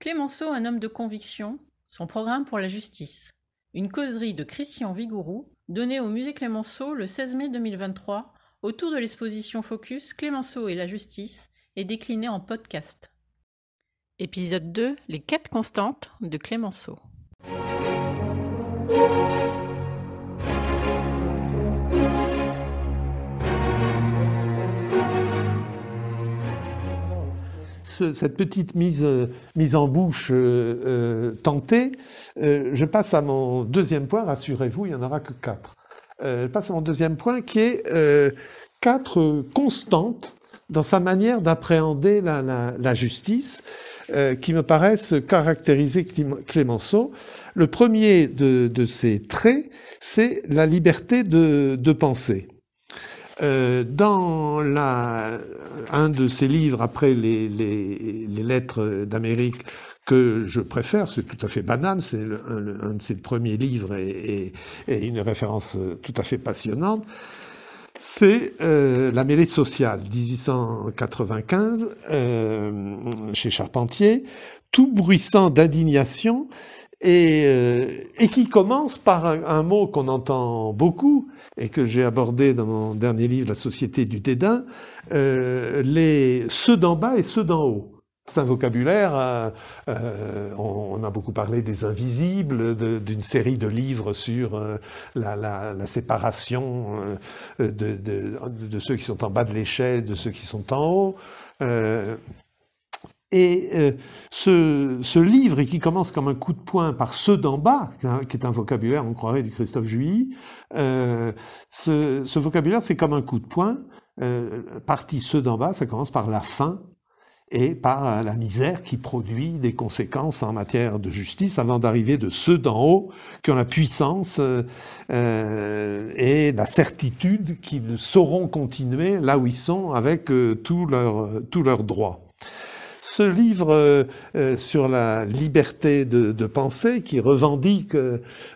Clémenceau, un homme de conviction, son programme pour la justice. Une causerie de Christian Vigourou, donnée au musée Clémenceau le 16 mai 2023, autour de l'exposition Focus Clémenceau et la justice, et déclinée en podcast. Épisode 2 Les quêtes constantes de Clémenceau. Cette petite mise, mise en bouche euh, euh, tentée, euh, je passe à mon deuxième point, rassurez-vous, il n'y en aura que quatre. je passe à mon deuxième point qui est quatre constantes dans sa manière d'appréhender la, justice, qui me paraissent caractériser Clémenceau. Le premier de, ces traits, c'est la liberté de, de penser. Euh, dans la, un de ses livres, après les, les, les lettres d'Amérique, que je préfère, c'est tout à fait banal, c'est un, un, de ses premiers livres et, et, et, une référence tout à fait passionnante, c'est euh, La mêlée sociale, 1895, euh, chez Charpentier, tout bruissant d'indignation et, euh, et, qui commence par un, mot qu'on entend beaucoup, et que j'ai abordé dans mon dernier livre, La société du dédain, euh, les ceux d'en bas et ceux d'en haut. C'est un vocabulaire, euh, euh on, a beaucoup parlé des invisibles, d'une série de livres sur euh, la, la, la, séparation de, de, de, ceux qui sont en bas de l'échelle, de ceux qui sont en haut. Et euh, ce, ce, livre, qui commence comme un coup de poing par ceux d'en bas, qui est un vocabulaire, on croirait, du Christophe Juilly, euh, ce, ce, vocabulaire, c'est comme un coup de poing. Euh, partie ceux d'en bas, ça commence par la faim et par la misère qui produit des conséquences en matière de justice avant d'arriver de ceux d'en haut qui ont la puissance euh, euh et la certitude qu'ils sauront continuer là où ils sont avec euh, tous leurs tous leurs droits ce livre euh, euh, sur la liberté de, de, penser qui revendique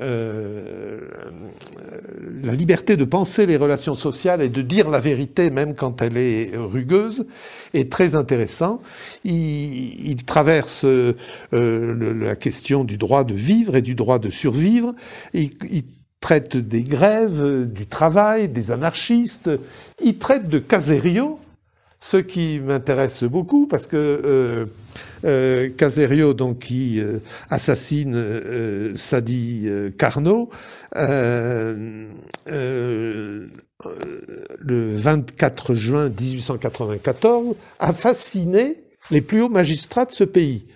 euh, la liberté de penser les relations sociales et de dire la vérité même quand elle est rugueuse est très intéressant. Il, il traverse euh, la question du droit de vivre et du droit de survivre. Il, il traite des grèves, du travail, des anarchistes. Il traite de Caserio, ce qui m'intéresse beaucoup parce que euh, euh, Caserio, donc qui euh, assassine Sadi Carnot, le 24 juin 1894, a fasciné les plus hauts magistrats de ce pays.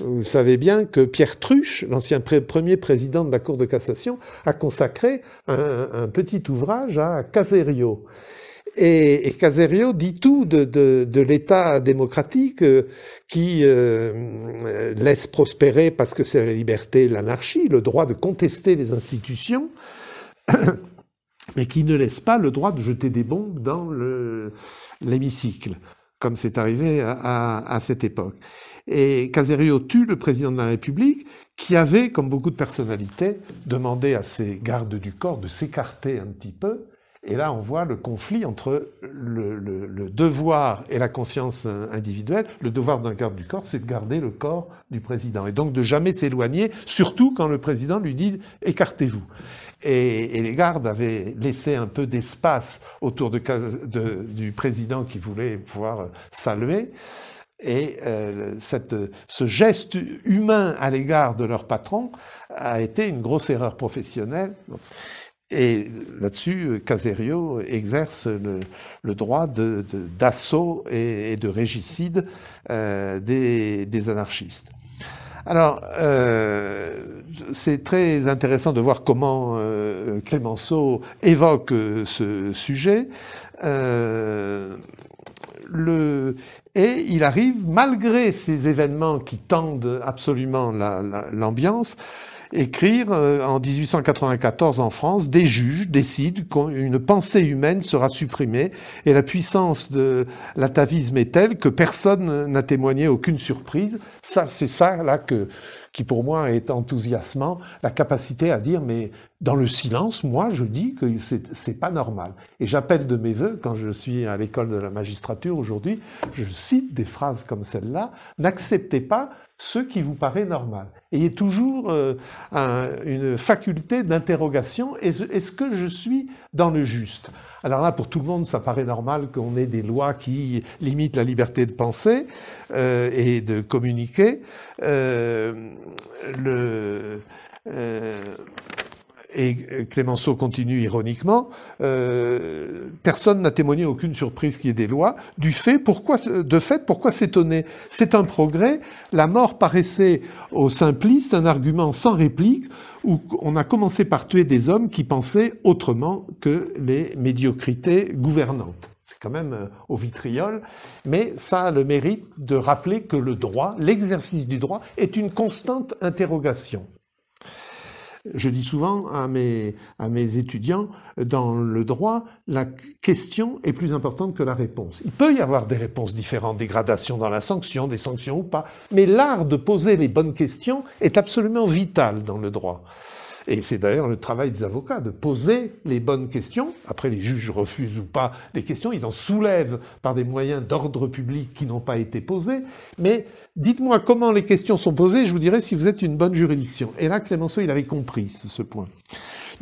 Vous savez bien que Pierre Truche, l'ancien premier président de la Cour de cassation, a consacré un petit ouvrage à Caserio. Et, Caserio dit tout de, l'État démocratique euh, qui euh, laisse prospérer, parce que c'est la liberté, l'anarchie, le droit de contester les institutions, mais qui ne laisse pas le droit de jeter des bombes dans l'hémicycle, comme c'est arrivé à, à, cette époque. Et Caserio tue le président de la République, qui avait, comme beaucoup de personnalités, demandé à ses gardes du corps de s'écarter un petit peu, et là, on voit le conflit entre le, le, le, devoir et la conscience individuelle. Le devoir d'un garde du corps, c'est de garder le corps du président. Et donc de jamais s'éloigner, surtout quand le président lui dit écartez-vous. Et, les gardes avaient laissé un peu d'espace autour de, de, du président qui voulait pouvoir saluer. Et euh, cette, ce geste humain à l'égard de leur patron a été une grosse erreur professionnelle. Et là-dessus, Caserio exerce le, le droit d'assaut de, et, et, de régicide euh, des, des, anarchistes. Alors, euh, c'est très intéressant de voir comment euh, Clémenceau évoque ce sujet. Euh, le, et il arrive, malgré ces événements qui tendent absolument l'ambiance, la, écrire euh, en 1894 en France, des juges décident qu'une pensée humaine sera supprimée et la puissance de l'atavisme est telle que personne n'a témoigné aucune surprise. Ça, c'est ça là que qui pour moi est enthousiasmant, la capacité à dire mais dans le silence, moi je dis que c'est pas normal. Et j'appelle de mes voeux quand je suis à l'école de la magistrature aujourd'hui, je cite des phrases comme celle-là n'acceptez pas ce qui vous paraît normal. Ayez toujours euh, une faculté d'interrogation. Est-ce que je suis dans le juste? Alors là, pour tout le monde, ça paraît normal qu'on ait des lois qui limitent la liberté de penser euh, et de communiquer. Euh, le, et Clémenceau continue ironiquement, euh, personne n'a témoigné aucune surprise qui est des lois. Du fait, pourquoi, de fait, pourquoi s'étonner? C'est un progrès. La mort paraissait aux simplistes un argument sans réplique où on a commencé par tuer des hommes qui pensaient autrement que les médiocrités gouvernantes. C'est quand même euh, au vitriol, mais ça a le mérite de rappeler que le droit, l'exercice du droit, est une constante interrogation. Je dis souvent à mes, à mes étudiants, dans le droit, la question est plus importante que la réponse. Il peut y avoir des réponses différentes, des gradations dans la sanction, des sanctions ou pas, mais l'art de poser les bonnes questions est absolument vital dans le droit. Et c'est d'ailleurs le travail des avocats de poser les bonnes questions. Après, les juges refusent ou pas des questions, ils en soulèvent par des moyens d'ordre public qui n'ont pas été posés. Mais dites-moi comment les questions sont posées, je vous dirai si vous êtes une bonne juridiction. Et là, Clémenceau, il avait compris ce point.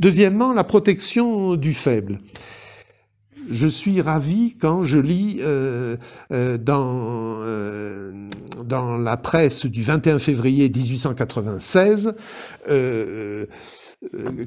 Deuxièmement, la protection du faible je suis ravi quand je lis euh, euh, dans, euh, dans la presse du 21 février 1896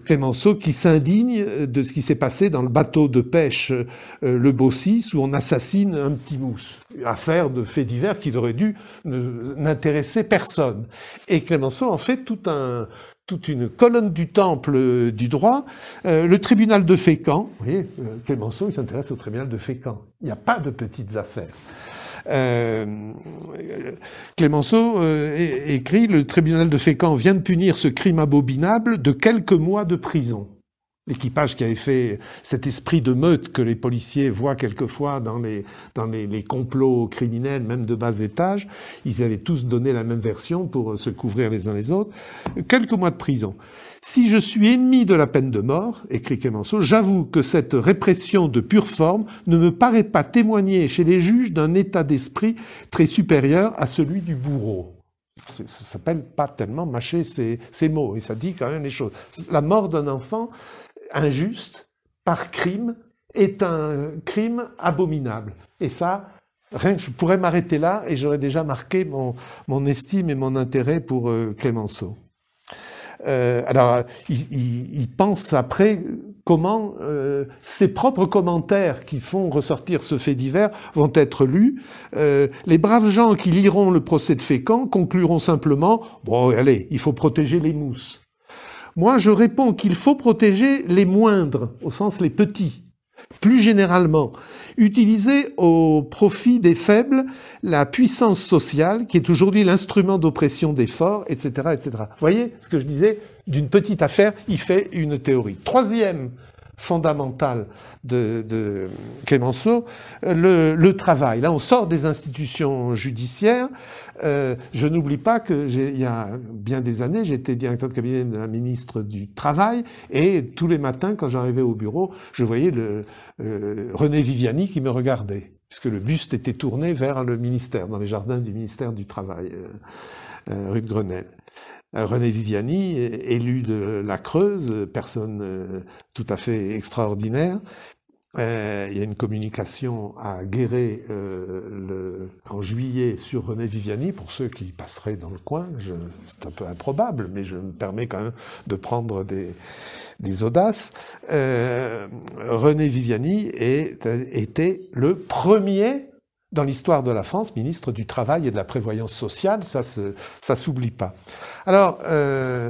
Clémenceau qui s'indigne de ce qui s'est passé dans le bateau de pêche le Bossis où on assassine un petit mousse. Affaire de faits divers qui aurait dû n'intéresser personne. Et Clémenceau en fait un, toute une colonne du temple euh, du droit, euh, le tribunal de Fécamp. Vous voyez, euh, Clémenceau, il s'intéresse au tribunal de Fécamp. Il n'y a pas de petites affaires. Clémenceau écrit Le tribunal de Fécamp vient de punir ce crime abominable de quelques mois de prison l'équipage qui avait fait cet esprit de meute que les policiers voient quelquefois dans les, dans les, complots criminels, même de bas étage, ils avaient tous donné la même version pour se couvrir les uns les autres. Quelques mois de prison. Si je suis ennemi de la peine de mort, écrit Clémenceau, j'avoue que cette répression de pure forme ne me paraît pas témoigner chez les juges d'un état d'esprit très supérieur à celui du bourreau ça s'appelle pas tellement mâcher ces, mots, et ça dit quand même les choses. La mort d'un enfant, injuste par crime est un crime abominable. Et ça, rien, je pourrais m'arrêter là et j'aurais déjà marqué mon, mon, estime et mon intérêt pour euh, Clémenceau. Euh, alors, il, pense après comment euh, ses propres commentaires qui font ressortir ce fait divers vont être lus. les braves gens qui liront le procès de Fécamp concluront simplement bon, allez, il faut protéger les mousses. Moi, je réponds qu'il faut protéger les moindres, au sens les petits. Plus généralement, utiliser au profit des faibles la puissance sociale, qui est aujourd'hui l'instrument d'oppression des forts, etc., etc. Vous voyez ce que je disais D'une petite affaire, il fait une théorie. Troisième fondamentale de, de Clémenceau, le, le, travail. Là, on sort des institutions judiciaires. Euh, je n'oublie pas que il y a bien des années, j'étais directeur de cabinet de la ministre du Travail, et tous les matins, quand j'arrivais au bureau, je voyais le, euh, René Viviani qui me regardait, puisque le buste était tourné vers le ministère, dans les jardins du ministère du Travail, euh, rue de Grenelle. Euh, René Viviani, élu de la Creuse, personne euh, tout à fait extraordinaire. Euh, il y a une communication à Guéret le, en juillet sur René Viviani, pour ceux qui passeraient dans le coin. C'est un peu improbable, mais je me permets quand même de prendre des, des audaces. René Viviani est, était le premier dans l'histoire de la France, ministre du Travail et de la Prévoyance sociale, ça ça s'oublie pas. Alors, euh,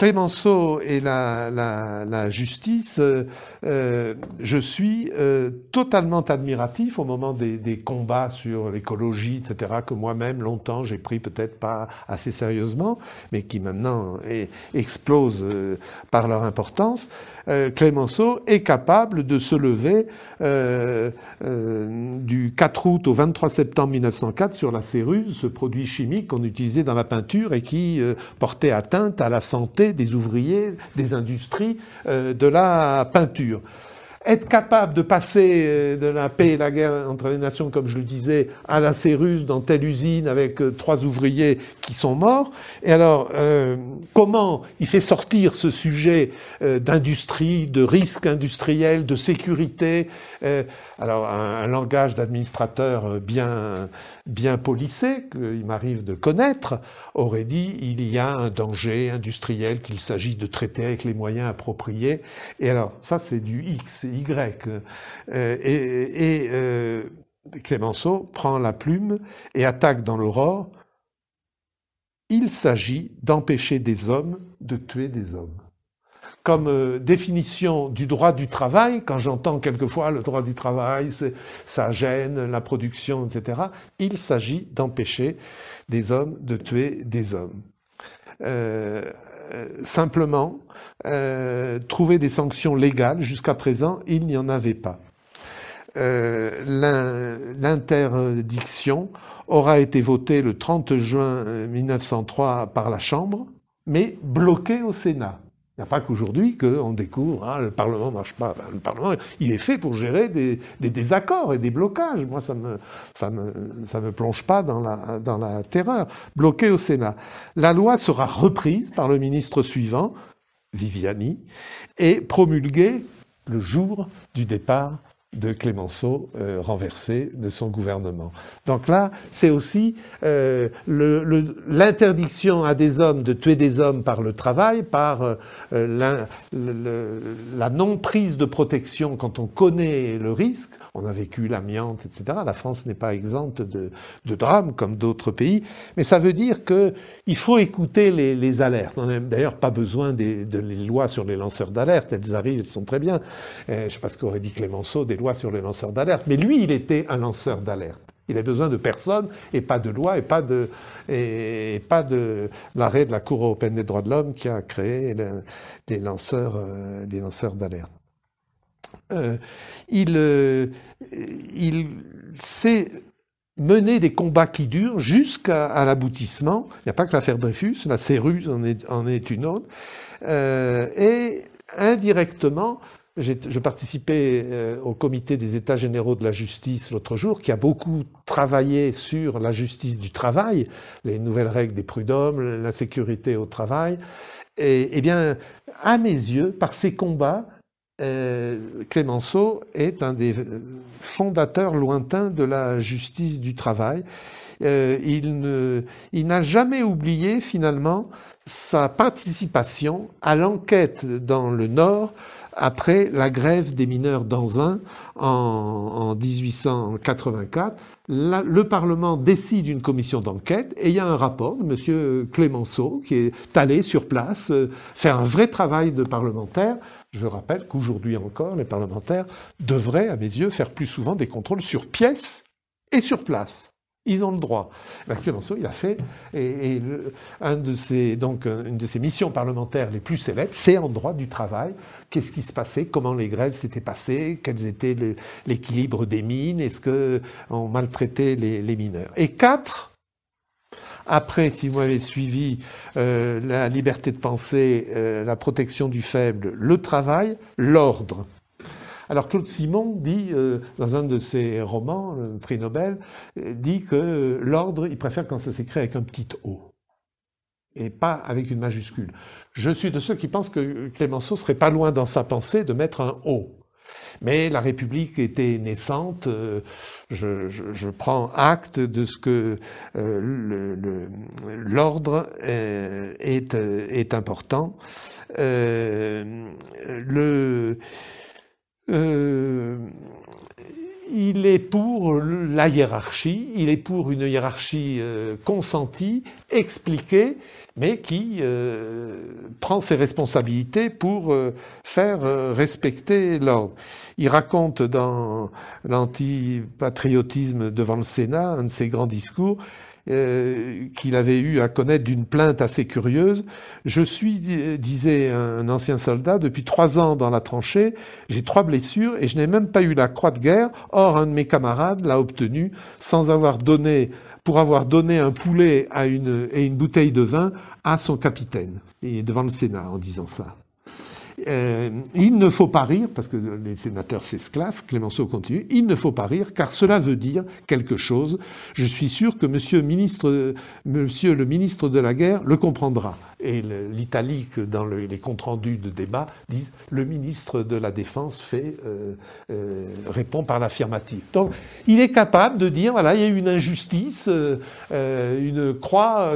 Clémenceau et la, la, la justice, euh, euh, je suis euh, totalement admiratif au moment des, des combats sur l'écologie, etc., que moi-même, longtemps, j'ai pris peut-être pas assez sérieusement, mais qui maintenant explosent euh, par leur importance. Clémenceau est capable de se lever du 4 août au 23 septembre 1904 sur la céruse, ce produit chimique qu'on utilisait dans la peinture et qui euh, portait atteinte à la santé des ouvriers des industries euh, de la peinture être capable de passer euh, de la paix et la guerre entre les nations, comme je le disais, à la Céruse dans telle usine avec euh, trois ouvriers qui sont morts. Et alors, euh, comment il fait sortir ce sujet d'industrie, de risque industriel, de sécurité Alors, un, langage d'administrateur bien, bien polissé, qu'il m'arrive de connaître, aurait dit il y a un danger industriel qu'il s'agit de traiter avec les moyens appropriés. Et alors, ça, c'est du X y. Euh, et, euh, Clémenceau prend la plume et attaque dans l'aurore. Il s'agit d'empêcher des hommes de tuer des hommes. Comme euh, définition du droit du travail, quand j'entends quelquefois le droit du travail, ça gêne la production, etc., il s'agit d'empêcher des hommes de tuer des hommes. Euh, simplement euh, trouver des sanctions légales. Jusqu'à présent, il n'y en avait pas. Euh, l'interdiction aura été votée le 30 juin 1903 par la Chambre, mais bloquée au Sénat. Il n'y a pas qu'aujourd'hui qu'on découvre, hein, le Parlement ne marche pas. Le Parlement, il est fait pour gérer des, désaccords et des blocages. Moi, ça ne me, ça me, ça me plonge pas dans la, dans la terreur. Bloqué au Sénat. La loi sera reprise par le ministre suivant, Viviani, et promulguée le jour du départ de Clémenceau euh, renversé de son gouvernement. Donc là, c'est aussi euh, l'interdiction à des hommes de tuer des hommes par le travail, par euh, la, la non-prise de protection quand on connaît le risque, on a vécu l'amiante, etc. La France n'est pas exempte de, drames comme d'autres pays, mais ça veut dire qu'il faut écouter les, alertes. On n'a d'ailleurs pas besoin des, de lois sur les lanceurs d'alerte, elles arrivent, elles sont très bien. je ne sais pas ce qu'aurait dit Clémenceau, des lois sur les lanceurs d'alerte, mais lui, il était un lanceur d'alerte. Il a besoin de personne et pas de loi et pas de, l'arrêt de la Cour européenne des droits de l'homme qui a créé lanceurs, euh, les lanceurs d'alerte. Euh, il, euh, il sait mener des combats qui durent jusqu'à l'aboutissement. Il n'y a pas que l'affaire Dreyfus, la Céruse en est, une autre. Euh, et indirectement, je participais au comité des États généraux de la justice l'autre jour, qui a beaucoup travaillé sur la justice du travail, les nouvelles règles des prud'hommes, la sécurité au travail. Et, eh bien, à mes yeux, par ces combats, euh, Clémenceau est un des fondateurs lointains de la justice du travail. Euh, il n'a jamais oublié finalement sa participation à l'enquête dans le Nord après la grève des mineurs d'Anzin en, en 1884 le Parlement décide une commission d'enquête et il y a un rapport de M. Clémenceau qui est allé sur place euh, un vrai travail de parlementaire. Je rappelle qu'aujourd'hui encore, les parlementaires devraient, à mes yeux, faire plus souvent des contrôles sur pièce et sur place. Ils ont le droit. Ben, Clémenceau, il a fait, et, donc, une de ses missions parlementaires les plus célèbres, c'est en droit du travail. Qu'est-ce qui se passait? Comment les grèves s'étaient passées? Quels étaient l'équilibre des mines? Est-ce qu'on maltraitait les, les mineurs? Et quatre, après, si vous avez suivi euh, la liberté de penser, euh, la protection du faible, le travail, l'ordre. Alors Claude Simon dit, euh, dans un de ses romans, le prix Nobel, euh, dit que l'ordre, il préfère quand ça s'écrit avec un petit O et pas avec une majuscule. Je suis de ceux qui pensent que Clémenceau serait pas loin dans sa pensée de mettre un O. Mais la République était naissante. Euh, je, prends acte de ce que l'ordre est, est, important. le euh, il est pour la hiérarchie, il est pour une hiérarchie euh, consentie, expliquée, mais qui euh, prend ses responsabilités pour faire respecter l'ordre. Il raconte dans l'antipatriotisme devant le Sénat, un de ses grands discours, euh, qu'il avait eu à connaître d'une plainte assez curieuse. Je suis, disait un ancien soldat, depuis trois ans dans la tranchée, j'ai trois blessures et je n'ai même pas eu la croix de guerre. Or, un de mes camarades l'a obtenu sans avoir donné, pour avoir donné un poulet à une, et une bouteille de vin à son capitaine. Et devant le Sénat en disant ça. Euh, il ne faut pas rire, parce que les sénateurs s'esclavent, Clémenceau continue, il ne faut pas rire, car cela veut dire quelque chose. Je suis sûr que monsieur, ministre, monsieur le ministre de la guerre le comprendra et l'italique dans les comptes rendus de débat disent le ministre de la Défense fait euh, euh, répond par l'affirmative. Donc il est capable de dire voilà il y a eu une injustice, euh, une croix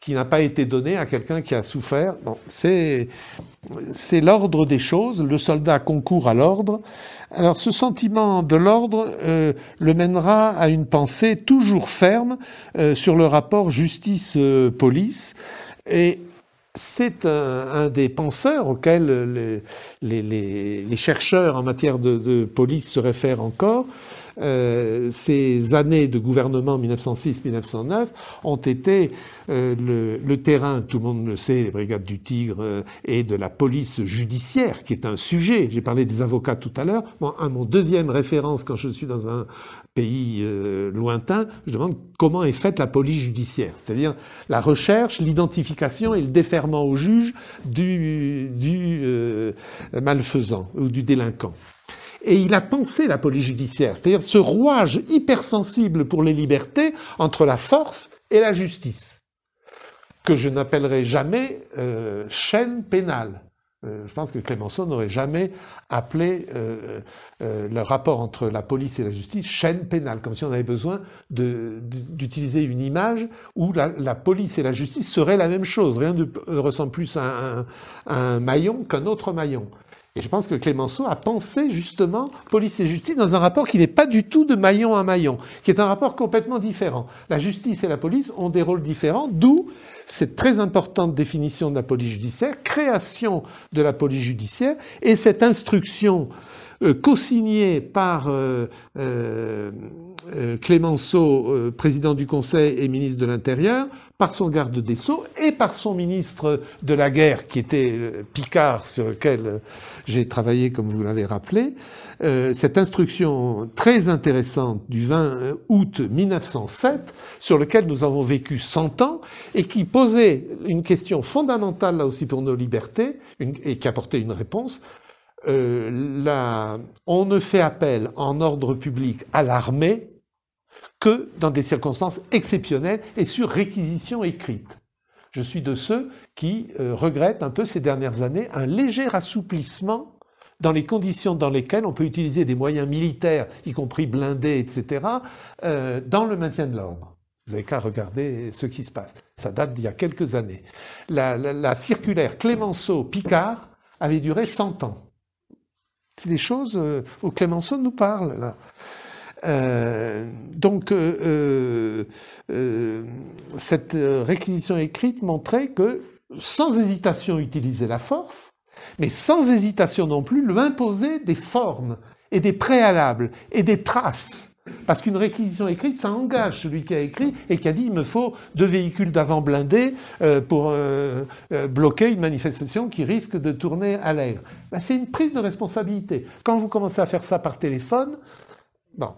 qui, n'a pas été donnée à quelqu'un qui a souffert. Bon, c'est c'est l'ordre des choses. Le soldat concourt à l'ordre. Alors ce sentiment de l'ordre le mènera à une pensée toujours ferme sur le rapport justice-police. Et c'est un, des penseurs auxquels les, chercheurs en matière de, police se réfèrent encore. Euh, ces années de gouvernement 1906-1909 ont été euh, le, terrain, tout le monde le sait, les brigades du Tigre euh, et de la police judiciaire, qui est un sujet. J'ai parlé des avocats tout à l'heure. Bon, mon deuxième référence quand je suis dans un pays euh, lointain, je demande comment est faite la police judiciaire, c'est-à-dire la recherche, l'identification et le déferment au juge du, du euh, malfaisant ou du délinquant. Et il a pensé la police judiciaire, c'est-à-dire ce rouage hypersensible pour les libertés entre la force et la justice, que je n'appellerai jamais euh, chaîne pénale. Euh, je pense que Clémenceau n'aurait jamais appelé euh, euh, le rapport entre la police et la justice chaîne pénale, comme si on avait besoin d'utiliser une image où la, police et la justice seraient la même chose. Rien ne ressemble plus à un maillon qu'un autre maillon. Et je pense que Clémenceau a pensé justement police et justice dans un rapport qui n'est pas du tout de maillon à maillon, qui est un rapport complètement différent. La justice et la police ont des rôles différents, d'où cette très importante définition de la police judiciaire, création de la police judiciaire et cette instruction euh, co-signée par euh, euh, Clémenceau, président du Conseil et ministre de l'Intérieur, par son garde des Sceaux et par son ministre de la guerre, qui était Picard, sur lequel j'ai travaillé, comme vous l'avez rappelé. cette instruction très intéressante du 20 août 1907, sur lequel nous avons vécu 100 ans, et qui posait une question fondamentale, là aussi, pour nos libertés, et qui apportait une réponse. Euh, on ne fait appel en ordre public à l'armée que dans des circonstances exceptionnelles et sur réquisition écrite. Je suis de ceux qui euh, regrettent un peu ces dernières années un léger assouplissement dans les conditions dans lesquelles on peut utiliser des moyens militaires, y compris blindés, etc., euh, dans le maintien de l'ordre. Vous n'avez qu'à regarder ce qui se passe. Ça date d'il y a quelques années. La, la circulaire Clémenceau-Picard avait duré 100 ans. Des choses euh, où Clémenceau nous parle là. Euh, donc, euh, cette réquisition écrite montrait que, sans hésitation, utiliser la force, mais sans hésitation non plus, lui imposer des formes et des préalables et des traces parce qu'une réquisition écrite, ça engage celui qui a écrit et qui a dit il me faut deux véhicules d'avant blindés euh, pour euh, euh, bloquer une manifestation qui risque de tourner à l'air. Ben, c'est une prise de responsabilité. Quand vous commencez à faire ça par téléphone, bon,